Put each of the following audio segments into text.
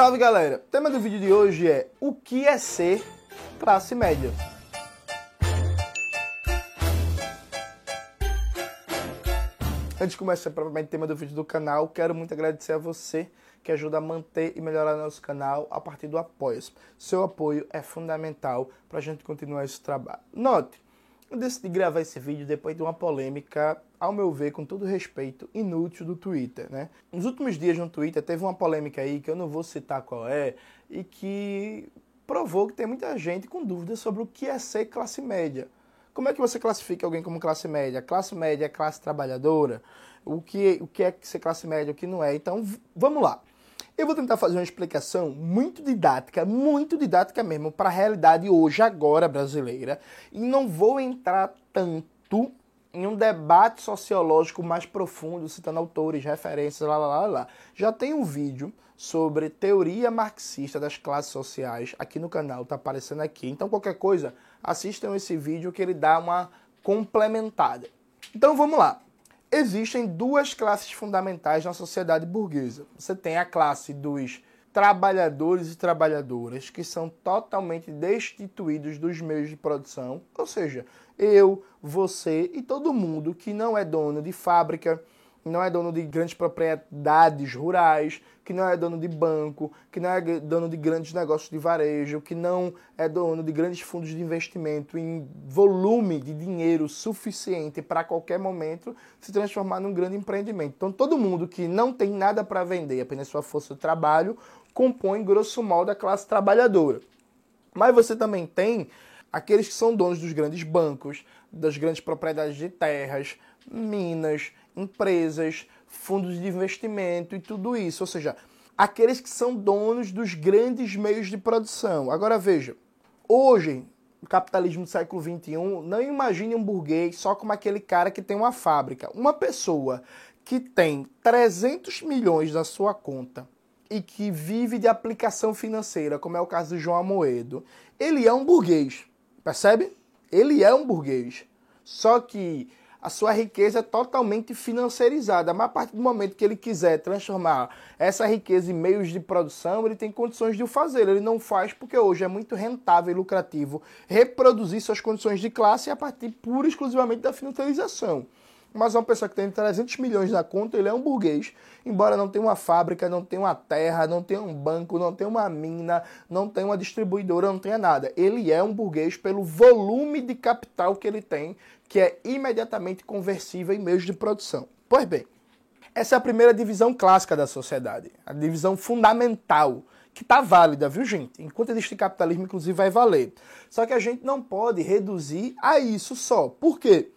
salve galera! O tema do vídeo de hoje é o que é ser classe média. Antes de começar provavelmente o tema do vídeo do canal, quero muito agradecer a você que ajuda a manter e melhorar nosso canal a partir do apoio. Seu apoio é fundamental para a gente continuar esse trabalho. Note, eu decidi gravar esse vídeo depois de uma polêmica, ao meu ver, com todo respeito, inútil do Twitter, né? Nos últimos dias no Twitter teve uma polêmica aí que eu não vou citar qual é e que provou que tem muita gente com dúvidas sobre o que é ser classe média. Como é que você classifica alguém como classe média? Classe média é classe trabalhadora? O que, o que é ser classe média, o que não é? Então, vamos lá. Eu vou tentar fazer uma explicação muito didática, muito didática mesmo, para a realidade hoje, agora brasileira, e não vou entrar tanto em um debate sociológico mais profundo, citando autores, referências, lá, lá, lá, lá. Já tem um vídeo sobre teoria marxista das classes sociais aqui no canal, tá aparecendo aqui. Então, qualquer coisa, assistam esse vídeo que ele dá uma complementada. Então, vamos lá existem duas classes fundamentais na sociedade burguesa. Você tem a classe dos trabalhadores e trabalhadoras que são totalmente destituídos dos meios de produção, ou seja, eu, você e todo mundo que não é dono de fábrica, não é dono de grandes propriedades rurais, que não é dono de banco, que não é dono de grandes negócios de varejo, que não é dono de grandes fundos de investimento em volume de dinheiro suficiente para qualquer momento se transformar num grande empreendimento. Então, todo mundo que não tem nada para vender, apenas sua força de trabalho, compõe, grosso modo, a classe trabalhadora. Mas você também tem aqueles que são donos dos grandes bancos, das grandes propriedades de terras, minas, empresas, fundos de investimento e tudo isso. Ou seja, aqueles que são donos dos grandes meios de produção. Agora veja, hoje, no capitalismo do século XXI, não imagine um burguês só como aquele cara que tem uma fábrica. Uma pessoa que tem 300 milhões na sua conta e que vive de aplicação financeira, como é o caso de João Amoedo, ele é um burguês, percebe? Ele é um burguês. Só que a sua riqueza é totalmente financiarizada. Mas a partir do momento que ele quiser transformar essa riqueza em meios de produção, ele tem condições de o fazer. Ele não faz porque hoje é muito rentável e lucrativo reproduzir suas condições de classe a partir pura e exclusivamente da financiarização. Mas uma pessoa que tem 300 milhões na conta, ele é um burguês, embora não tenha uma fábrica, não tenha uma terra, não tenha um banco, não tenha uma mina, não tenha uma distribuidora, não tenha nada. Ele é um burguês pelo volume de capital que ele tem, que é imediatamente conversível em meios de produção. Pois bem, essa é a primeira divisão clássica da sociedade, a divisão fundamental, que está válida, viu, gente? Enquanto existe capitalismo, inclusive, vai valer. Só que a gente não pode reduzir a isso só. Por quê?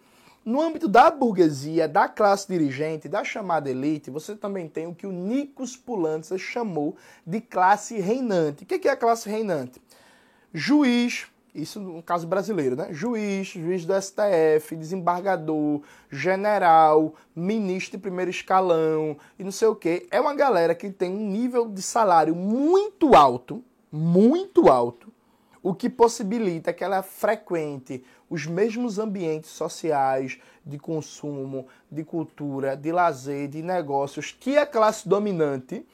No âmbito da burguesia, da classe dirigente, da chamada elite, você também tem o que o Nikos Poulantzas chamou de classe reinante. O que é a classe reinante? Juiz, isso no caso brasileiro, né? Juiz, juiz do STF, desembargador, general, ministro de primeiro escalão e não sei o quê. É uma galera que tem um nível de salário muito alto, muito alto, o que possibilita que ela frequente os mesmos ambientes sociais de consumo, de cultura, de lazer, de negócios que a classe dominante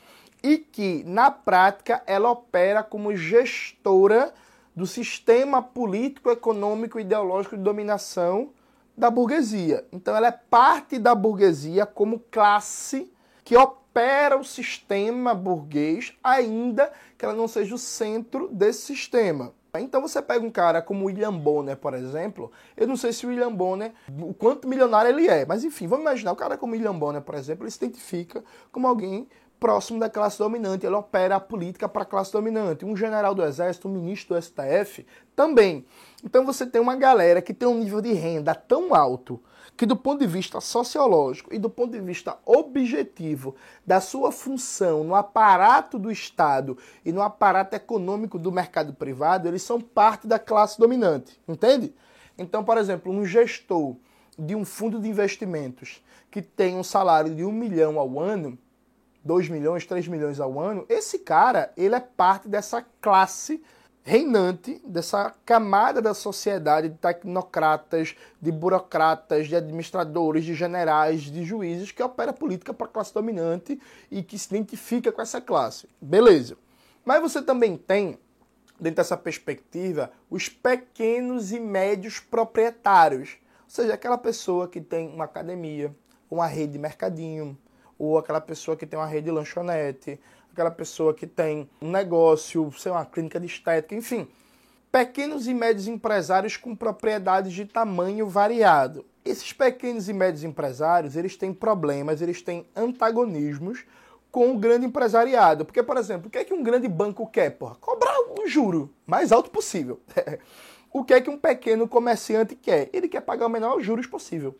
e que, na prática, ela opera como gestora do sistema político, econômico e ideológico de dominação da burguesia. Então, ela é parte da burguesia como classe que opera o sistema burguês, ainda que ela não seja o centro desse sistema. Então você pega um cara como William Bonner, por exemplo, eu não sei se o William Bonner, o quanto milionário ele é, mas enfim, vamos imaginar, o cara como William Bonner, por exemplo, ele se identifica como alguém próximo da classe dominante, ele opera a política para a classe dominante. Um general do exército, um ministro do STF, também. Então você tem uma galera que tem um nível de renda tão alto que do ponto de vista sociológico e do ponto de vista objetivo da sua função no aparato do Estado e no aparato econômico do mercado privado, eles são parte da classe dominante, entende? Então, por exemplo, um gestor de um fundo de investimentos que tem um salário de um milhão ao ano, 2 milhões, 3 milhões ao ano, esse cara, ele é parte dessa classe reinante dessa camada da sociedade de tecnocratas, de burocratas, de administradores, de generais, de juízes que opera política para a classe dominante e que se identifica com essa classe. Beleza. Mas você também tem, dentro dessa perspectiva, os pequenos e médios proprietários. Ou seja, aquela pessoa que tem uma academia, uma rede de mercadinho, ou aquela pessoa que tem uma rede de lanchonete, aquela pessoa que tem um negócio, sei lá, uma clínica de estética, enfim. Pequenos e médios empresários com propriedades de tamanho variado. Esses pequenos e médios empresários, eles têm problemas, eles têm antagonismos com o grande empresariado. Porque, por exemplo, o que é que um grande banco quer? Porra? Cobrar o juro mais alto possível. o que é que um pequeno comerciante quer? Ele quer pagar o menor juros possível.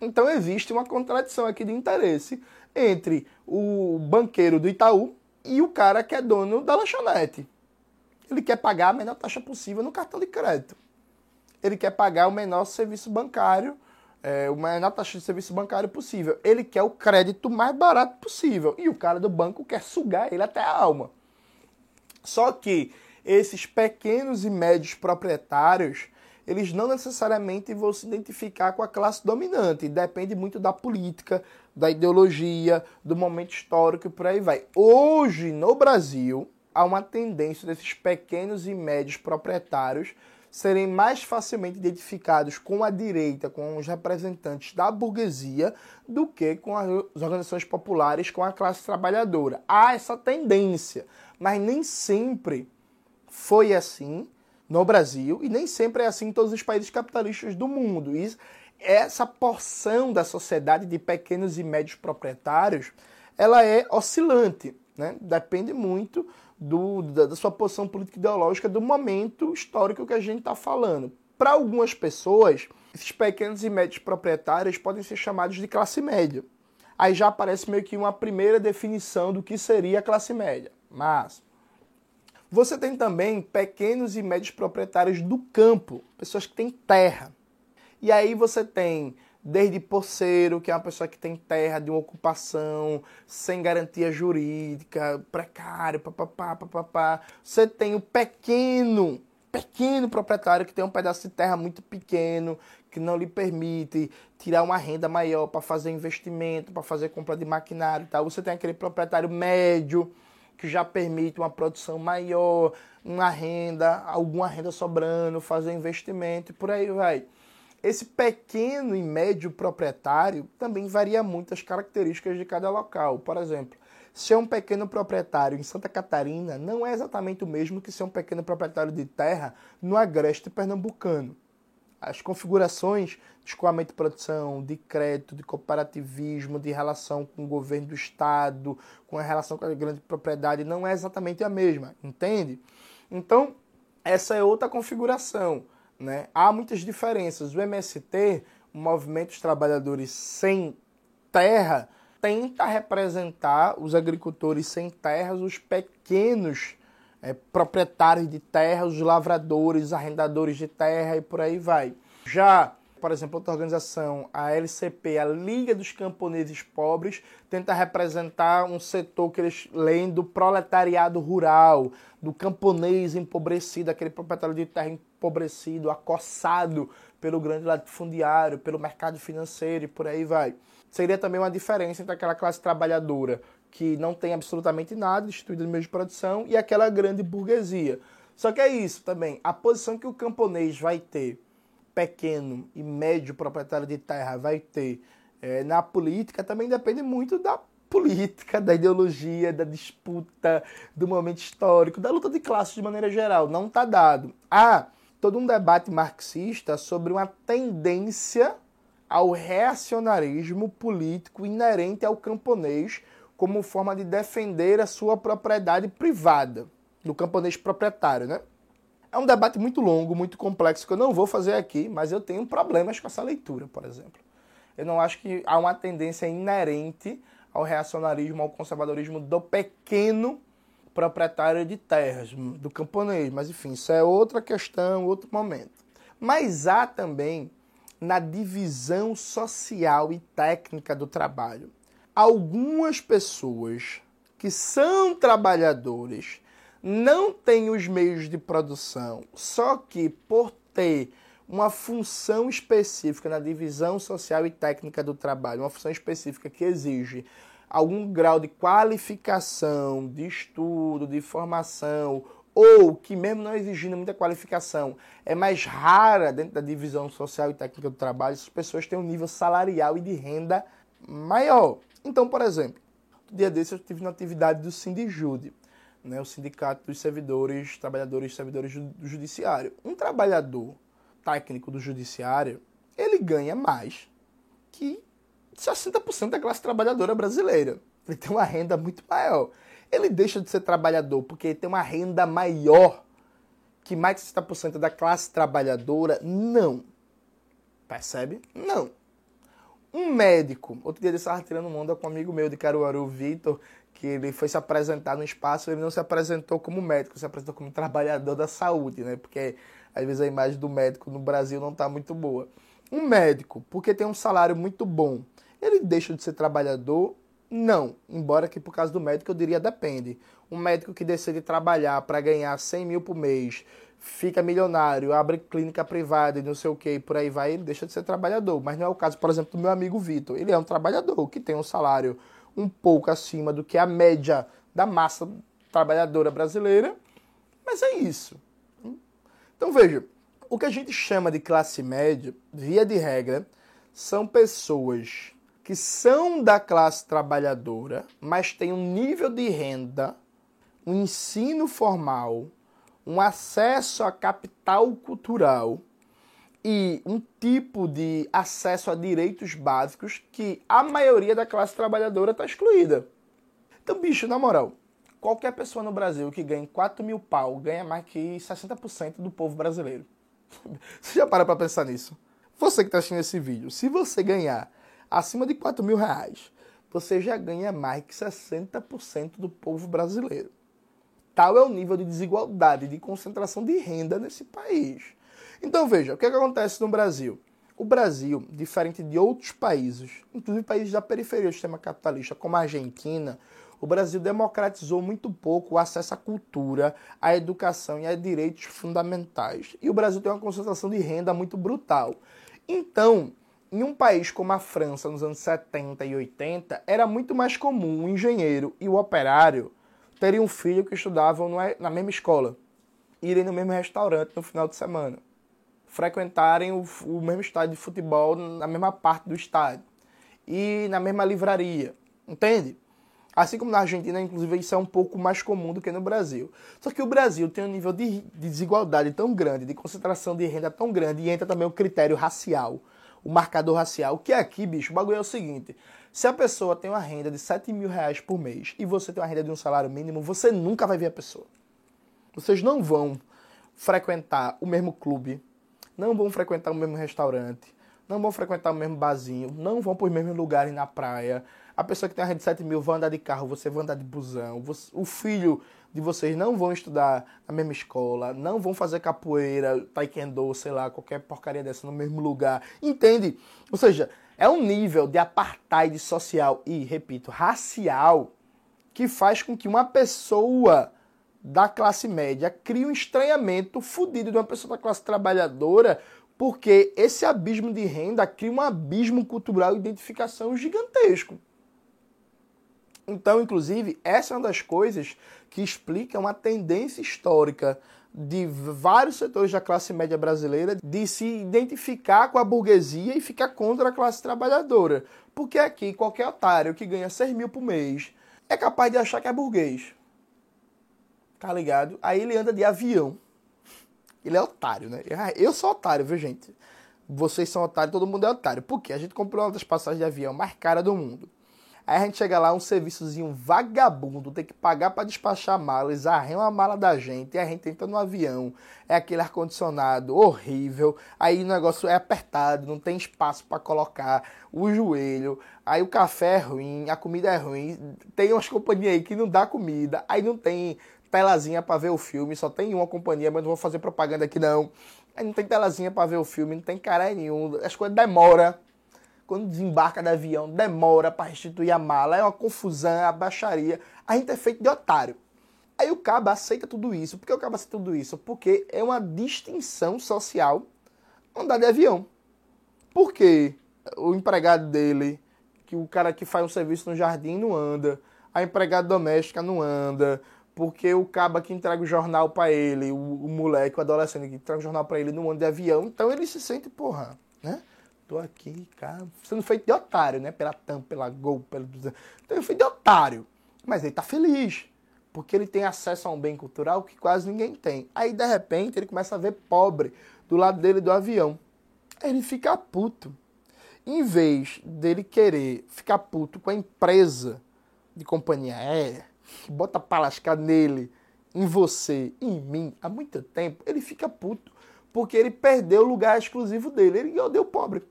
Então existe uma contradição aqui de interesse entre o banqueiro do Itaú e o cara que é dono da lanchonete. Ele quer pagar a menor taxa possível no cartão de crédito. Ele quer pagar o menor serviço bancário, é, o menor taxa de serviço bancário possível. Ele quer o crédito mais barato possível. E o cara do banco quer sugar ele até a alma. Só que esses pequenos e médios proprietários, eles não necessariamente vão se identificar com a classe dominante. Depende muito da política, da ideologia, do momento histórico e por aí vai. Hoje, no Brasil, há uma tendência desses pequenos e médios proprietários serem mais facilmente identificados com a direita, com os representantes da burguesia, do que com as organizações populares, com a classe trabalhadora. Há essa tendência, mas nem sempre foi assim no Brasil e nem sempre é assim em todos os países capitalistas do mundo. E essa porção da sociedade de pequenos e médios proprietários, ela é oscilante, né? depende muito do, da, da sua posição política ideológica do momento histórico que a gente está falando. Para algumas pessoas, esses pequenos e médios proprietários podem ser chamados de classe média. Aí já aparece meio que uma primeira definição do que seria a classe média. Mas você tem também pequenos e médios proprietários do campo, pessoas que têm terra. E aí você tem desde poceiro, que é uma pessoa que tem terra de uma ocupação, sem garantia jurídica, precário, papapá, papapá. Você tem o pequeno, pequeno proprietário que tem um pedaço de terra muito pequeno, que não lhe permite tirar uma renda maior para fazer investimento, para fazer compra de maquinário e tal. Você tem aquele proprietário médio, que já permite uma produção maior, uma renda, alguma renda sobrando, fazer investimento e por aí vai. Esse pequeno e médio proprietário também varia muito as características de cada local. Por exemplo, ser um pequeno proprietário em Santa Catarina não é exatamente o mesmo que ser um pequeno proprietário de terra no agreste pernambucano. As configurações de escoamento de produção, de crédito, de cooperativismo, de relação com o governo do estado, com a relação com a grande propriedade, não é exatamente a mesma, entende? Então, essa é outra configuração. Né? Há muitas diferenças. O MST, o Movimento dos Trabalhadores Sem Terra, tenta representar os agricultores sem terras, os pequenos é, proprietários de terra, os lavradores, arrendadores de terra e por aí vai. Já, por exemplo, outra organização, a LCP, a Liga dos Camponeses Pobres, tenta representar um setor que eles leem do proletariado rural, do camponês empobrecido, aquele proprietário de terra empobrecido, acossado pelo grande latifundiário, pelo mercado financeiro e por aí vai. Seria também uma diferença entre aquela classe trabalhadora que não tem absolutamente nada, destruída no meio de produção, e aquela grande burguesia. Só que é isso também, a posição que o camponês vai ter, pequeno e médio proprietário de terra vai ter é, na política, também depende muito da política, da ideologia, da disputa, do momento histórico, da luta de classes de maneira geral. Não está dado. Ah, todo um debate marxista sobre uma tendência ao reacionarismo político inerente ao camponês como forma de defender a sua propriedade privada, do camponês proprietário, né? É um debate muito longo, muito complexo, que eu não vou fazer aqui, mas eu tenho problemas com essa leitura, por exemplo. Eu não acho que há uma tendência inerente ao reacionarismo, ao conservadorismo do pequeno proprietário de terras, do camponês. Mas enfim, isso é outra questão, outro momento. Mas há também na divisão social e técnica do trabalho. Algumas pessoas que são trabalhadores não têm os meios de produção, só que por ter uma função específica na divisão social e técnica do trabalho, uma função específica que exige algum grau de qualificação, de estudo, de formação, ou que mesmo não exigindo muita qualificação, é mais rara dentro da divisão social e técnica do trabalho, essas pessoas têm um nível salarial e de renda maior. Então, por exemplo, no dia desse eu tive na atividade do Sindijude, né, o Sindicato dos Servidores, Trabalhadores e Servidores do Judiciário. Um trabalhador técnico do Judiciário, ele ganha mais que 60% da classe trabalhadora brasileira. Ele tem uma renda muito maior. Ele deixa de ser trabalhador porque ele tem uma renda maior que mais de 60% da classe trabalhadora? Não. Percebe? Não. Um médico, outro dia ele estava tirando onda com um amigo meu de Caruaru, Vitor, que ele foi se apresentar no espaço, ele não se apresentou como médico, se apresentou como trabalhador da saúde, né? Porque às vezes a imagem do médico no Brasil não está muito boa. Um médico, porque tem um salário muito bom, ele deixa de ser trabalhador? Não, embora que por causa do médico eu diria depende. Um médico que decide trabalhar para ganhar 100 mil por mês, fica milionário, abre clínica privada e não sei o que, por aí vai, ele deixa de ser trabalhador. Mas não é o caso, por exemplo, do meu amigo Vitor. Ele é um trabalhador que tem um salário um pouco acima do que a média da massa trabalhadora brasileira, mas é isso. Então veja, o que a gente chama de classe média, via de regra, são pessoas que são da classe trabalhadora, mas têm um nível de renda, um ensino formal, um acesso a capital cultural e um tipo de acesso a direitos básicos que a maioria da classe trabalhadora está excluída. Então, bicho, na moral, qualquer pessoa no Brasil que ganhe 4 mil pau ganha mais que 60% do povo brasileiro. Você já para para pensar nisso? Você que está assistindo esse vídeo, se você ganhar acima de 4 mil reais, você já ganha mais que 60% do povo brasileiro. Tal é o nível de desigualdade, de concentração de renda nesse país. Então veja, o que, é que acontece no Brasil? O Brasil, diferente de outros países, inclusive países da periferia do sistema capitalista, como a Argentina, o Brasil democratizou muito pouco o acesso à cultura, à educação e a direitos fundamentais. E o Brasil tem uma concentração de renda muito brutal. Então, em um país como a França, nos anos 70 e 80, era muito mais comum o engenheiro e o operário terem um filho que estudavam na mesma escola, irem no mesmo restaurante no final de semana, frequentarem o, o mesmo estádio de futebol na mesma parte do estádio e na mesma livraria, entende? Assim como na Argentina, inclusive, isso é um pouco mais comum do que no Brasil. Só que o Brasil tem um nível de, de desigualdade tão grande, de concentração de renda tão grande, e entra também o critério racial o marcador racial. Que aqui, bicho, o bagulho é o seguinte: se a pessoa tem uma renda de 7 mil reais por mês e você tem uma renda de um salário mínimo, você nunca vai ver a pessoa. Vocês não vão frequentar o mesmo clube, não vão frequentar o mesmo restaurante, não vão frequentar o mesmo barzinho, não vão para os mesmos lugares na praia. A pessoa que tem uma renda de 7 mil vai andar de carro, você vai andar de busão. o filho de vocês não vão estudar na mesma escola, não vão fazer capoeira, taekwondo, sei lá, qualquer porcaria dessa no mesmo lugar. Entende? Ou seja, é um nível de apartheid social e, repito, racial que faz com que uma pessoa da classe média crie um estranhamento fodido de uma pessoa da classe trabalhadora, porque esse abismo de renda cria um abismo cultural e identificação gigantesco. Então, inclusive, essa é uma das coisas que explica uma tendência histórica de vários setores da classe média brasileira de se identificar com a burguesia e ficar contra a classe trabalhadora. Porque aqui, qualquer otário que ganha 6 mil por mês é capaz de achar que é burguês. Tá ligado? Aí ele anda de avião. Ele é otário, né? Eu sou otário, viu, gente? Vocês são otários, todo mundo é otário. Por quê? A gente comprou uma das passagens de avião mais cara do mundo. Aí a gente chega lá, um serviçozinho vagabundo, tem que pagar para despachar malas, arranham a mala da gente, e a gente entra no avião, é aquele ar-condicionado horrível, aí o negócio é apertado, não tem espaço para colocar o joelho, aí o café é ruim, a comida é ruim, tem umas companhias aí que não dá comida, aí não tem telazinha para ver o filme, só tem uma companhia, mas não vou fazer propaganda aqui não. Aí não tem telazinha para ver o filme, não tem cara nenhum, as coisas demoram quando desembarca do avião, demora para restituir a mala, é uma confusão, é uma baixaria. A gente é feito de otário. Aí o cabo aceita tudo isso. Por que o cabo aceita tudo isso? Porque é uma distinção social andar de avião. Porque o empregado dele, que o cara que faz um serviço no jardim não anda, a empregada doméstica não anda, porque o caba que entrega o jornal para ele, o, o, moleque, o adolescente que entrega o jornal para ele não anda de avião, então ele se sente, porra, né? Tô aqui, cara, sendo feito de otário, né? Pela tampa, pela Gol, pelo... Então feito de otário. Mas ele tá feliz, porque ele tem acesso a um bem cultural que quase ninguém tem. Aí, de repente, ele começa a ver pobre do lado dele do avião. Aí ele fica puto. Em vez dele querer ficar puto com a empresa de companhia aérea, que bota pra lascar nele, em você, em mim, há muito tempo, ele fica puto. Porque ele perdeu o lugar exclusivo dele. Ele odeia o pobre,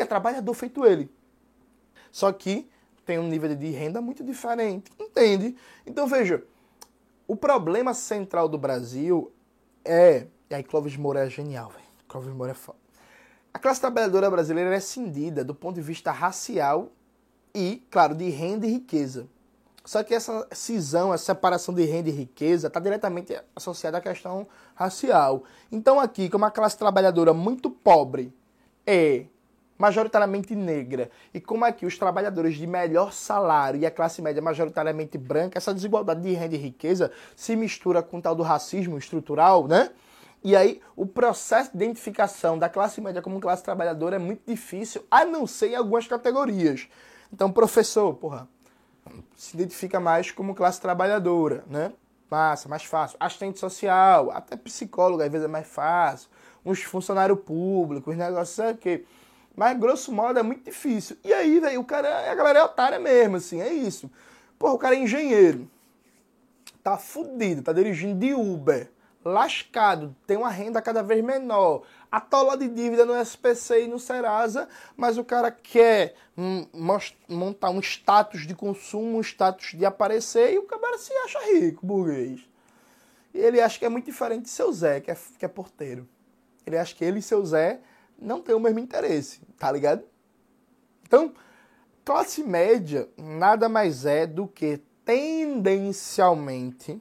que é trabalhador feito ele. Só que tem um nível de renda muito diferente, entende? Então veja, o problema central do Brasil é. E aí Clóvis Moura é genial, velho. Clóvis Moura é foda. A classe trabalhadora brasileira é cindida do ponto de vista racial e, claro, de renda e riqueza. Só que essa cisão, essa separação de renda e riqueza está diretamente associada à questão racial. Então, aqui, como a classe trabalhadora muito pobre é majoritariamente negra, e como aqui os trabalhadores de melhor salário e a classe média majoritariamente branca, essa desigualdade de renda e riqueza se mistura com o tal do racismo estrutural, né? E aí o processo de identificação da classe média como classe trabalhadora é muito difícil, a não ser em algumas categorias. Então, professor, porra, se identifica mais como classe trabalhadora, né? Massa, mais fácil. Assistente social, até psicólogo às vezes é mais fácil. Uns funcionários públicos, negócios aqui. Mas, grosso modo, é muito difícil. E aí, velho, o cara, a galera é otária mesmo, assim, é isso. Porra, o cara é engenheiro. Tá fudido, tá dirigindo de Uber. Lascado, tem uma renda cada vez menor. Atola de dívida no SPC e no Serasa, mas o cara quer hum, montar um status de consumo, um status de aparecer, e o cara se acha rico, burguês. E ele acha que é muito diferente de seu Zé, que é, que é porteiro. Ele acha que ele e seu Zé não tem o mesmo interesse, tá ligado? Então, classe média nada mais é do que tendencialmente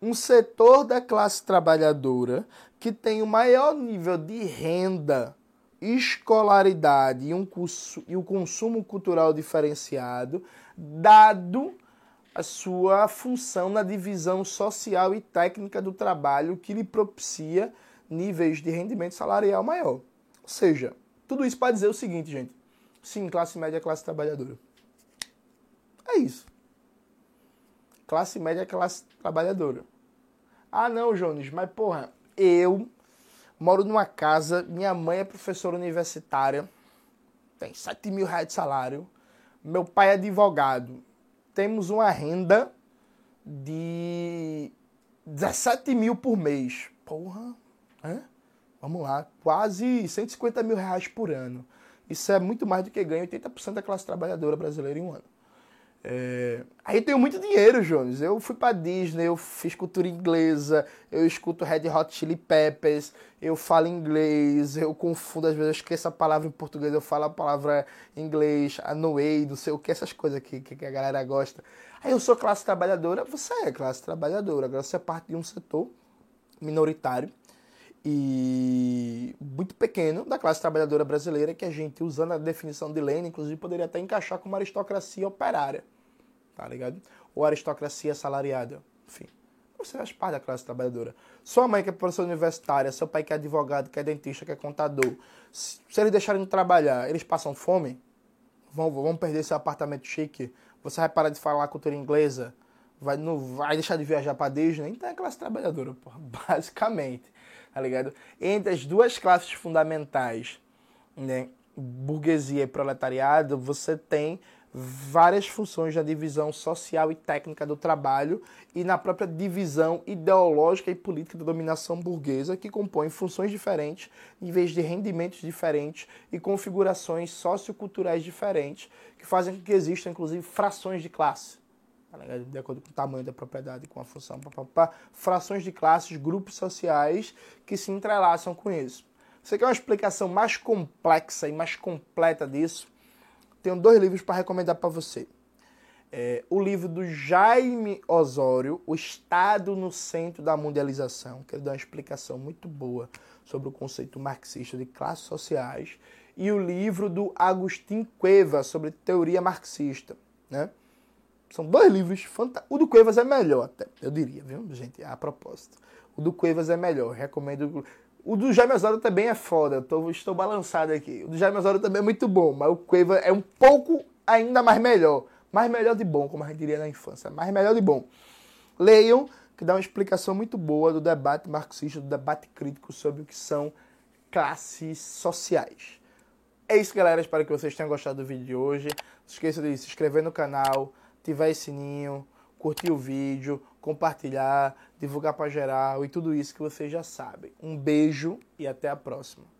um setor da classe trabalhadora que tem o maior nível de renda, escolaridade e, um curso, e o consumo cultural diferenciado, dado a sua função na divisão social e técnica do trabalho que lhe propicia níveis de rendimento salarial maior. Ou seja, tudo isso para dizer o seguinte, gente. Sim, classe média é classe trabalhadora. É isso. Classe média é classe trabalhadora. Ah, não, Jones, mas porra, eu moro numa casa, minha mãe é professora universitária, tem 7 mil reais de salário, meu pai é advogado, temos uma renda de 17 mil por mês. Porra, é? Vamos lá, quase 150 mil reais por ano. Isso é muito mais do que ganha 80% da classe trabalhadora brasileira em um ano. É... Aí tenho muito dinheiro, Jones. Eu fui pra Disney, eu fiz cultura inglesa, eu escuto Red Hot Chili Peppers, eu falo inglês, eu confundo, às vezes eu esqueço a palavra em português, eu falo a palavra em inglês, a way, não sei o que, essas coisas que, que a galera gosta. Aí eu sou classe trabalhadora, você é classe trabalhadora, agora você é parte de um setor minoritário e muito pequeno da classe trabalhadora brasileira que a gente, usando a definição de Lenin, inclusive poderia até encaixar como aristocracia operária, tá ligado? Ou aristocracia salariada, enfim. Você faz parte da classe trabalhadora. Sua mãe que é professora universitária, seu pai que é advogado, que é dentista, que é contador, se eles deixarem de trabalhar, eles passam fome? Vão, vão perder seu apartamento chique? Você vai parar de falar cultura inglesa? Vai, não, vai deixar de viajar para Disney? Então é classe trabalhadora, porra, basicamente tá ligado? Entre as duas classes fundamentais, né, burguesia e proletariado, você tem várias funções na divisão social e técnica do trabalho e na própria divisão ideológica e política da dominação burguesa, que compõem funções diferentes, níveis de rendimentos diferentes e configurações socioculturais diferentes, que fazem com que existam, inclusive, frações de classe tá de acordo com o tamanho da propriedade, com a função, pá, pá, pá, frações de classes, grupos sociais que se entrelaçam com isso. Você quer uma explicação mais complexa e mais completa disso? Tenho dois livros para recomendar para você. É, o livro do Jaime Osório, O Estado no Centro da Mundialização, que ele dá uma explicação muito boa sobre o conceito marxista de classes sociais. e o livro do Agustin Cuevas sobre teoria marxista, né? São dois livros fantásticos. O do Cuevas é melhor até, eu diria, viu, gente? A propósito. O do Cuevas é melhor, recomendo. O do Jaime Osório também é foda, tô, estou balançado aqui. O do Jaime Osório também é muito bom, mas o Cuevas é um pouco ainda mais melhor. Mais melhor de bom, como a gente diria na infância. Mais melhor de bom. Leiam, que dá uma explicação muito boa do debate marxista, do debate crítico sobre o que são classes sociais. É isso, galera. Espero que vocês tenham gostado do vídeo de hoje. Não se esqueça de se inscrever no canal, ativar esse sininho, curtir o vídeo, compartilhar, divulgar para geral e tudo isso que vocês já sabem. Um beijo e até a próxima.